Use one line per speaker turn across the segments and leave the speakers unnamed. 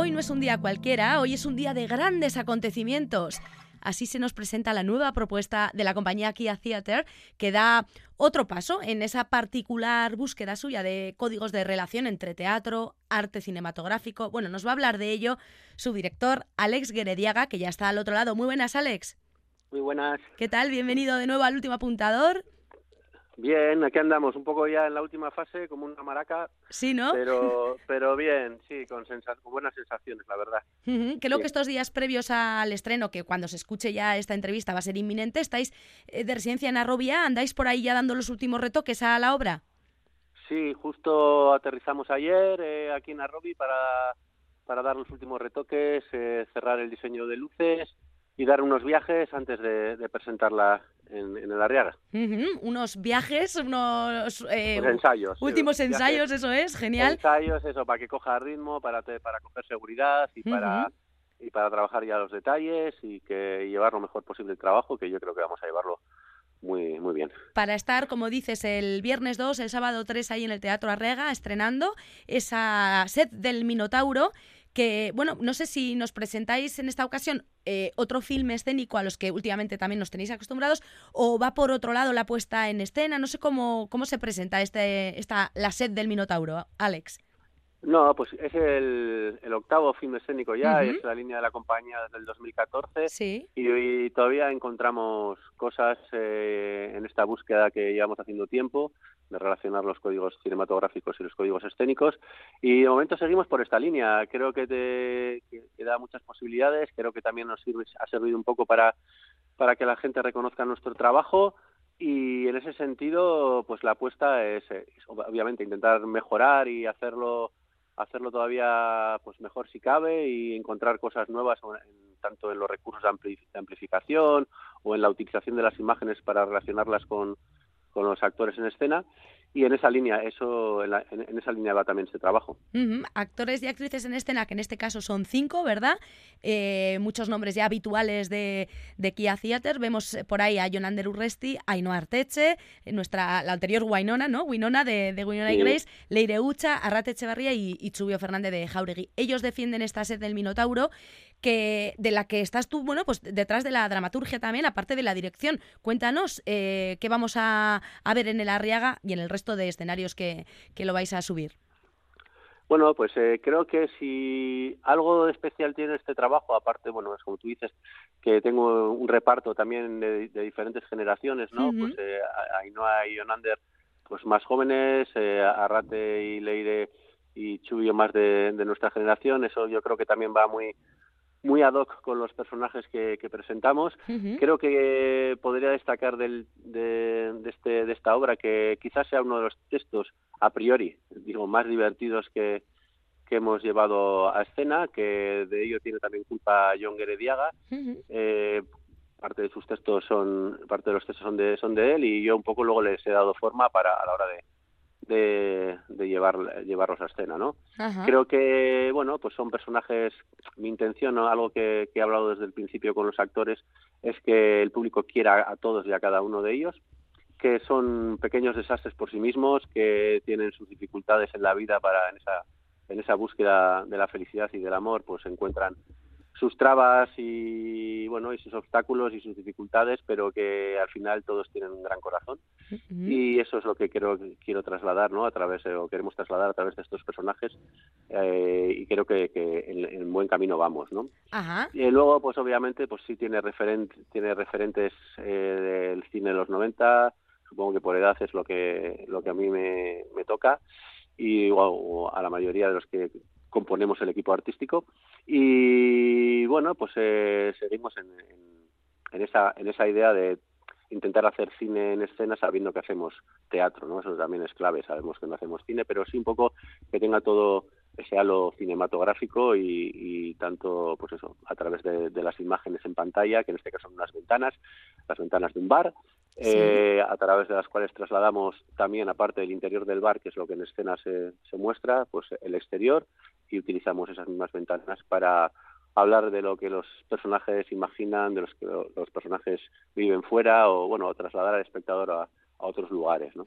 Hoy no es un día cualquiera, hoy es un día de grandes acontecimientos. Así se nos presenta la nueva propuesta de la compañía Kia Theater, que da otro paso en esa particular búsqueda suya de códigos de relación entre teatro, arte cinematográfico. Bueno, nos va a hablar de ello su director, Alex Guerediaga, que ya está al otro lado. Muy buenas, Alex.
Muy buenas.
¿Qué tal? Bienvenido de nuevo al último apuntador.
Bien, aquí andamos, un poco ya en la última fase, como una maraca.
Sí, ¿no?
Pero, pero bien, sí, con, buenas sensaciones, la verdad.
Creo que estos días previos al estreno, que cuando se escuche ya esta entrevista va a ser inminente, estáis eh, de residencia en Arrobia, ¿andáis por ahí ya dando los últimos retoques a la obra?
Sí, justo aterrizamos ayer eh, aquí en Arrobi para, para dar los últimos retoques, eh, cerrar el diseño de luces y dar unos viajes antes de, presentarla en, en, el Arriaga.
Unos viajes, unos
eh, ensayos.
Últimos ensayos, eso es, genial.
Ensayos, eso, para que coja ritmo, para, para coger seguridad y para y para trabajar ya los detalles y que llevar lo mejor posible el trabajo, que yo creo que vamos a llevarlo muy, muy bien.
Para estar, como dices, el viernes 2, el sábado 3 ahí en el Teatro Arrega, estrenando esa set del Minotauro que, bueno, no sé si nos presentáis en esta ocasión eh, otro filme escénico a los que últimamente también nos tenéis acostumbrados, o va por otro lado la puesta en escena, no sé cómo, cómo se presenta este, esta, la set del Minotauro, Alex.
No, pues es el, octavo film escénico ya, es la línea de la compañía desde el 2014
sí.
y, todavía encontramos cosas eh, en esta búsqueda que llevamos haciendo tiempo de relacionar los códigos cinematográficos y los códigos escénicos. Y de momento seguimos por esta línea. Creo que, te, da muchas posibilidades, creo que también nos sirve, ha servido un poco para, para que la gente reconozca nuestro trabajo. Y en ese sentido pues la apuesta es obviamente intentar mejorar y hacerlo hacerlo todavía pues mejor si cabe y encontrar cosas nuevas tanto en los recursos de, amplificación o en la utilización de las imágenes para relacionarlas con, con los actores en escena y en esa línea eso en, esa línea va también ese trabajo.
Actores y actrices en escena que en este caso son cinco verdad eh, muchos nombres ya habituales de, de Kia Theater. Vemos por ahí a Jonander Urresti Ainhoa Arteche nuestra la anterior Winona no Winona de, de Winona y Grace Leire Ucha Arrate Echevarría y, y Chubio Fernández de Jauregui. Ellos defienden esta sed del Minotauro que de la que estás tú, bueno, pues detrás de la dramaturgia también, aparte de la dirección. Cuéntanos eh, qué vamos a, ver en el Arriaga y en el resto de escenarios que, que lo vais a subir.
Bueno, pues eh, creo que si algo especial tiene este trabajo, aparte, bueno, es como tú dices, que tengo un reparto también de, diferentes generaciones, ¿no? Pues eh, Ainhoa y Yonander, pues más jóvenes, eh, Arrate y Leire y Chubio más de, de, nuestra generación, eso yo creo que también va muy muy ad hoc con los personajes que, presentamos. Creo que podría destacar del, de, este, de esta obra que quizás sea uno de los textos a priori, digo, más divertidos que, que hemos llevado a escena, que de ello tiene también culpa John Gerediaga. eh, parte de sus textos son, parte de los textos son de, son de él y yo un poco luego les he dado forma para a la hora de, de, llevar, llevarlos a escena, ¿no? Creo que, bueno, pues son personajes, mi intención, algo que, he hablado desde el principio con los actores, es que el público quiera a todos y a cada uno de ellos, que son pequeños desastres por sí mismos, que tienen sus dificultades en la vida para en esa, en esa búsqueda de la felicidad y del amor, pues se encuentran sus trabas y bueno y sus obstáculos y sus dificultades pero que al final todos tienen un gran corazón. Y eso es lo que quiero quiero trasladar no a través o queremos trasladar a través de estos personajes eh, y creo que, que en, buen camino vamos no y luego pues obviamente pues sí tiene referente tiene referentes eh, del cine de los 90 supongo que por edad es lo que lo que a mí me, me toca y o a la mayoría de los que componemos el equipo artístico. Y bueno pues eh, seguimos en, en, esa en esa idea de intentar hacer cine en escena sabiendo que hacemos teatro no eso también es clave sabemos que no hacemos cine pero sí un poco que tenga todo ese halo cinematográfico y, tanto pues eso a través de, las imágenes en pantalla que en este caso son unas ventanas las ventanas de un bar eh, a través de las cuales trasladamos también aparte del interior del bar que es lo que en escena se, se muestra pues el exterior y utilizamos esas mismas ventanas para hablar de lo que los personajes imaginan, de los que los personajes viven fuera o bueno, trasladar al espectador a, otros lugares. ¿no?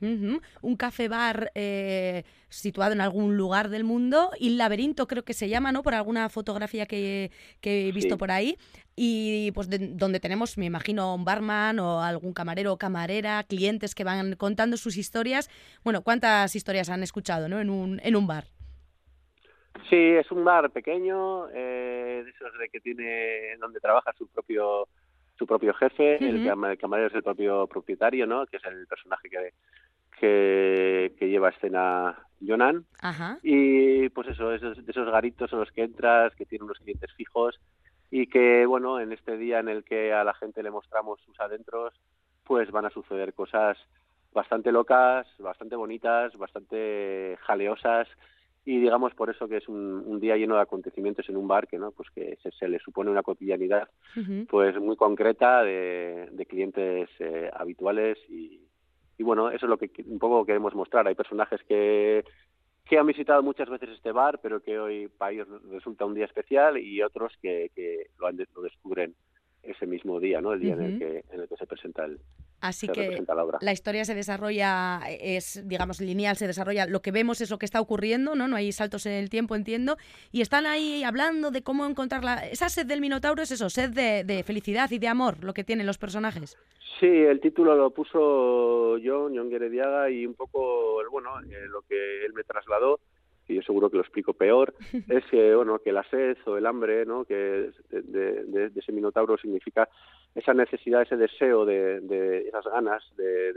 Un café bar eh, situado en algún lugar del mundo y el laberinto creo que se llama, ¿no? Por alguna fotografía que, he visto por ahí. Y pues donde tenemos, me imagino, un barman o algún camarero o camarera, clientes que van contando sus historias. Bueno, ¿cuántas historias han escuchado ¿no? en, un, en un bar?
Sí, es un bar pequeño, eh, de esos de que tiene, donde trabaja su propio su propio jefe, el, camarero es el propio propietario, ¿no? Que es el personaje que, que, lleva escena Jonan. Y pues eso, esos, de esos garitos en los que entras, que tienen unos clientes fijos y que, bueno, en este día en el que a la gente le mostramos sus adentros, pues van a suceder cosas bastante locas, bastante bonitas, bastante jaleosas y digamos por eso que es un, día lleno de acontecimientos en un bar que no pues que se, le supone una cotidianidad pues muy concreta de, clientes eh, habituales y, y, bueno eso es lo que un poco queremos mostrar. Hay personajes que que han visitado muchas veces este bar pero que hoy para ellos resulta un día especial y otros que, que lo, lo descubren ese mismo día, ¿no? El día en, el que, en el que se presenta el,
Así que la, historia se desarrolla, es, digamos, lineal, se desarrolla, lo que vemos es lo que está ocurriendo, ¿no? No hay saltos en el tiempo, entiendo. Y están ahí hablando de cómo encontrar la... Esa sed del Minotauro es eso, sed de, felicidad y de amor, lo que tienen los personajes.
Sí, el título lo puso John, John Guerediaga, y un poco, bueno, eh, lo que él me trasladó y yo seguro que lo explico peor, es que, bueno, que la sed o el hambre, ¿no? que de, ese minotauro significa esa necesidad, ese deseo de, esas ganas de,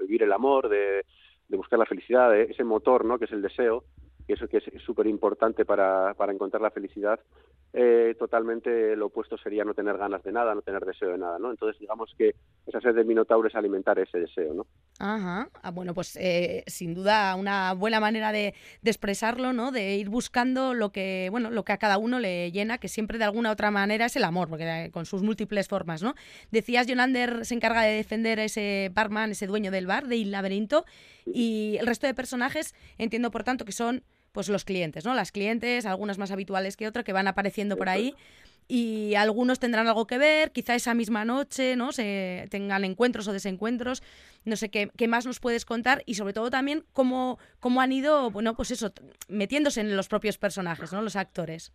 vivir el amor, de, buscar la felicidad, ese motor, ¿no? que es el deseo, que eso que es súper importante para, para encontrar la felicidad, eh, totalmente lo opuesto sería no tener ganas de nada, no tener deseo de nada, ¿no? Entonces, digamos que esa sed de Minotauro es alimentar ese deseo, ¿no?
Ajá, ah, bueno, pues eh, sin duda una buena manera de, expresarlo, ¿no? De ir buscando lo que, bueno, lo que a cada uno le llena, que siempre de alguna otra manera es el amor, porque eh, con sus múltiples formas, ¿no? Decías, Jonander se encarga de defender a ese barman, ese dueño del bar, de Il Laberinto, y el resto de personajes entiendo, por tanto, que son pues los clientes, ¿no? Las clientes, algunas más habituales que otras, que van apareciendo por ahí y algunos tendrán algo que ver, quizá esa misma noche, ¿no? Se tengan encuentros o desencuentros, no sé qué, qué más nos puedes contar y sobre todo también cómo, cómo han ido, bueno, pues eso, metiéndose en los propios personajes, ¿no? Los actores.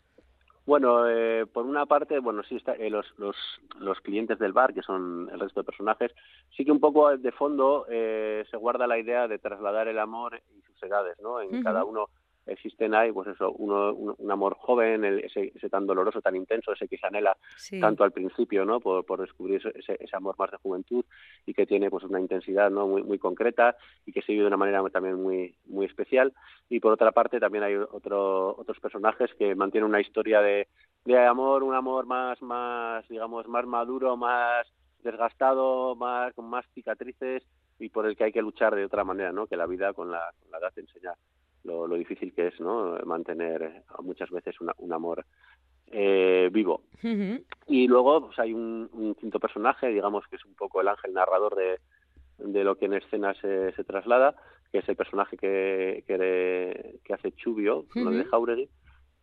Bueno, eh, por una parte, bueno, sí, está, eh, los, los, los, clientes del bar, que son el resto de personajes, sí que un poco de fondo eh, se guarda la idea de trasladar el amor y sus edades, ¿no? En cada uno existen ahí, pues eso, uno, un, amor joven, ese, ese, tan doloroso, tan intenso, ese que se anhela tanto al principio, ¿no? Por, por descubrir ese, ese, amor más de juventud y que tiene pues una intensidad, ¿no? Muy, muy concreta y que se vive de una manera también muy, muy especial. Y por otra parte también hay otro, otros personajes que mantienen una historia de, de amor, un amor más, más, digamos, más maduro, más desgastado, más, con más cicatrices y por el que hay que luchar de otra manera, ¿no? Que la vida con la, con la edad te enseña lo, difícil que es no mantener muchas veces un amor eh, vivo. Y luego pues hay un, quinto personaje digamos que es un poco el ángel narrador de, de lo que en escena se, se traslada que es el personaje que, que, hace Chubio lo de Jauregui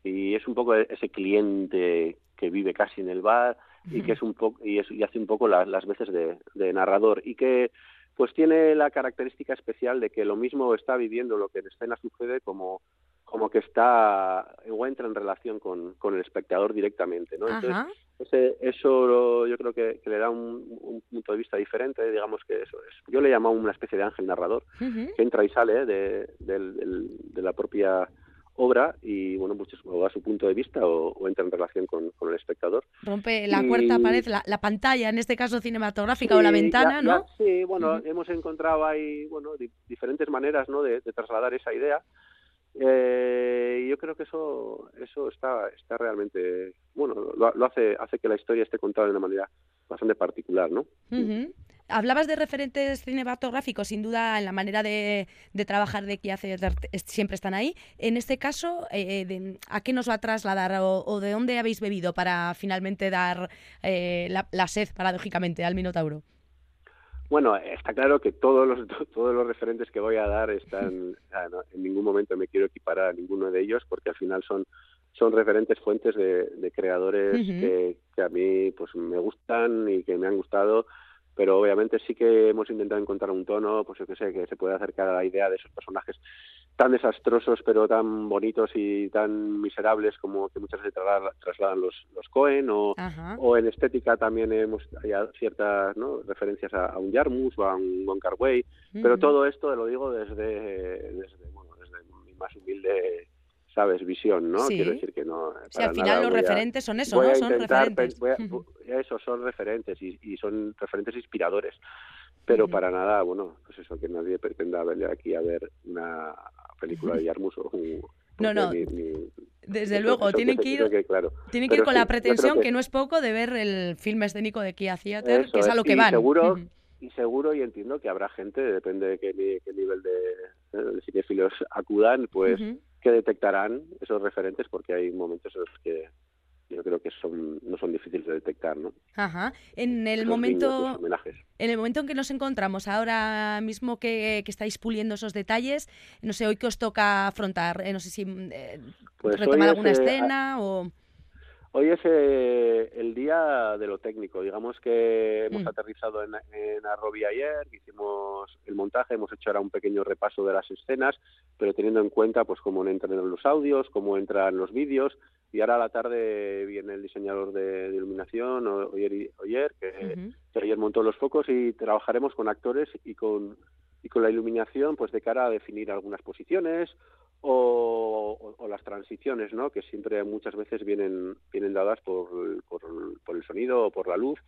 y es un poco ese cliente que vive casi en el bar y que es un poco y, y hace un poco las, las veces de, de narrador y que pues tiene la característica especial de que lo mismo está viviendo lo que en escena sucede como como que está o entra en relación con, con el espectador directamente, ¿no? Entonces, eso yo creo que, le da un, punto de vista diferente, digamos que eso es. Yo le llamo una especie de ángel narrador que entra y sale de, de la propia obra y bueno pues o da su punto de vista o, entra en relación con, el espectador.
Rompe la cuarta pared la, pantalla en este caso cinematográfica o la ventana no
sí bueno hemos encontrado ahí bueno diferentes maneras no de, trasladar esa idea. Eh, y yo creo que eso eso está está realmente bueno lo, hace hace que la historia esté contada de una manera bastante particular no
Hablabas de referentes cinematográficos, sin duda en la manera de, trabajar de que hace siempre están ahí. En este caso, eh, ¿a qué nos va a trasladar o, de dónde habéis bebido para finalmente dar eh, la, sed, paradójicamente, al Minotauro?
Bueno, está claro que todos los todos los referentes que voy a dar están en ningún momento me quiero equiparar a ninguno de ellos porque al final son son referentes fuentes de, creadores que, que, a mí pues me gustan y que me han gustado pero obviamente sí que hemos intentado encontrar un tono, pues yo que sé, que se puede acercar a la idea de esos personajes tan desastrosos pero tan bonitos y tan miserables como que muchas veces trasladan los, los Cohen o, o en estética también hemos hay ciertas ¿no? referencias a, un Jarmus o a un Wong Kar pero todo esto lo digo desde, desde, bueno, desde mi más humilde sabes visión no quiero decir que no
sí, al final los referentes son eso no son referentes.
eso son referentes y, y son referentes inspiradores pero para nada, bueno, pues eso, que nadie pretenda verle aquí a ver una película de Yarmus o
No, no. Desde luego, tienen que ir, tienen que ir con la pretensión, que... no es poco, de ver el film escénico de Kia Theater, que es a lo que van.
Seguro, Y seguro, y entiendo que habrá gente, depende de qué, nivel de, de cinefilos acudan, pues que detectarán esos referentes, porque hay momentos en los que yo creo que son no son difíciles de detectar, ¿no?
Ajá. En el momento en el momento en que nos encontramos ahora mismo que, estáis puliendo esos detalles, no sé, hoy que os toca afrontar, eh, no sé si eh, pues retomar alguna escena o
Hoy es eh, el día de lo técnico. Digamos que hemos mm. aterrizado en, en Arrobi ayer, hicimos el montaje, hemos hecho ahora un pequeño repaso de las escenas, pero teniendo en cuenta pues cómo entran los audios, cómo entran los vídeos, y ahora a la tarde viene el diseñador de, iluminación, Oyer, Oyer que, ayer montó los focos y trabajaremos con actores y con, y con la iluminación pues de cara a definir algunas posiciones o, las transiciones, ¿no? que siempre muchas veces vienen, vienen dadas por, por, por el sonido o por la luz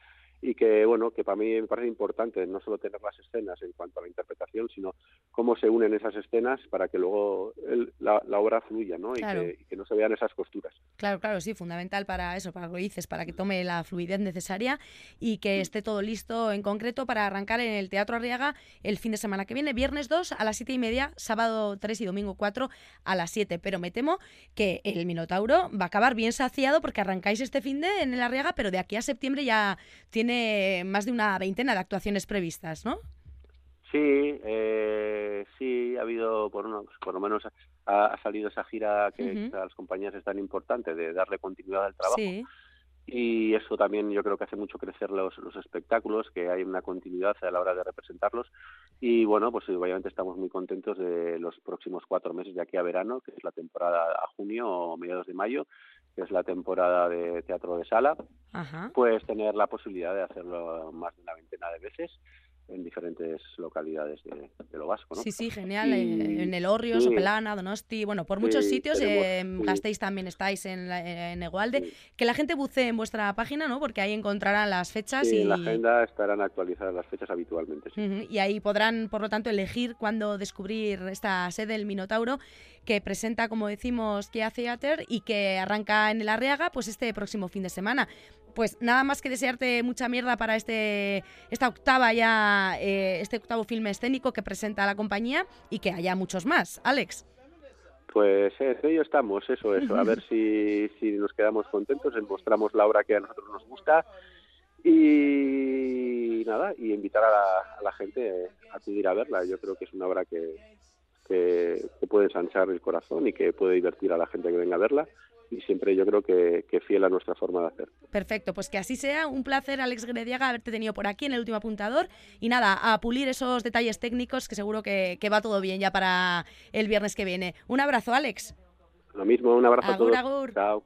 y que bueno que para mí me parece importante no solo tener las escenas en cuanto a la interpretación sino cómo se unen esas escenas para que luego la, obra fluya ¿no? Y, que, no se vean esas costuras.
Claro claro sí fundamental para eso para lo que dices para que tome la fluidez necesaria y que esté todo listo en concreto para arrancar en el Teatro Arriaga el fin de semana que viene viernes 2 a las siete y media sábado 3 y domingo 4 a las 7 pero me temo que el Minotauro va a acabar bien saciado porque arrancáis este fin de en el Arriaga pero de aquí a septiembre ya tiene más de una veintena de actuaciones previstas, ¿no?
Sí, eh, sí, ha habido, por, uno, por lo menos ha, salido esa gira que a las compañías es tan importante de darle continuidad al trabajo. Y eso también yo creo que hace mucho crecer los, los espectáculos, que hay una continuidad a la hora de representarlos. Y bueno, pues obviamente estamos muy contentos de los próximos cuatro meses de aquí a verano, que es la temporada a junio o mediados de mayo, que es la temporada de teatro de sala, pues tener la posibilidad de hacerlo más de una veintena de veces en diferentes localidades de, lo vasco. ¿no?
Sí, sí, genial. en el Orrio, Sopelana, Donosti, bueno, por muchos sitios. en Gasteiz también estáis en, en Egualde. Que la gente bucee en vuestra página, ¿no? Porque ahí encontrarán las fechas. y
en la agenda estarán actualizadas las fechas habitualmente.
Y ahí podrán, por lo tanto, elegir cuándo descubrir esta sede del Minotauro que presenta, como decimos, Kia Theater y que arranca en el Arriaga pues este próximo fin de semana pues nada más que desearte mucha mierda para este esta octava ya, eh, este octavo filme escénico que presenta la compañía y que haya muchos más. Alex.
Pues en ello estamos, eso, eso. A ver si, si nos quedamos contentos, mostramos la obra que a nosotros nos gusta y nada, y invitar a la, a la gente a acudir a verla. Yo creo que es una obra que, que, puede ensanchar el corazón y que puede divertir a la gente que venga a verla y siempre yo creo que, fiel a nuestra forma de hacer.
Perfecto, pues que así sea. Un placer, Alex Grediaga, haberte tenido por aquí en el último apuntador. Y nada, a pulir esos detalles técnicos que seguro que, va todo bien ya para el viernes que viene. Un abrazo, Alex.
Lo mismo, un abrazo a todos. Chao.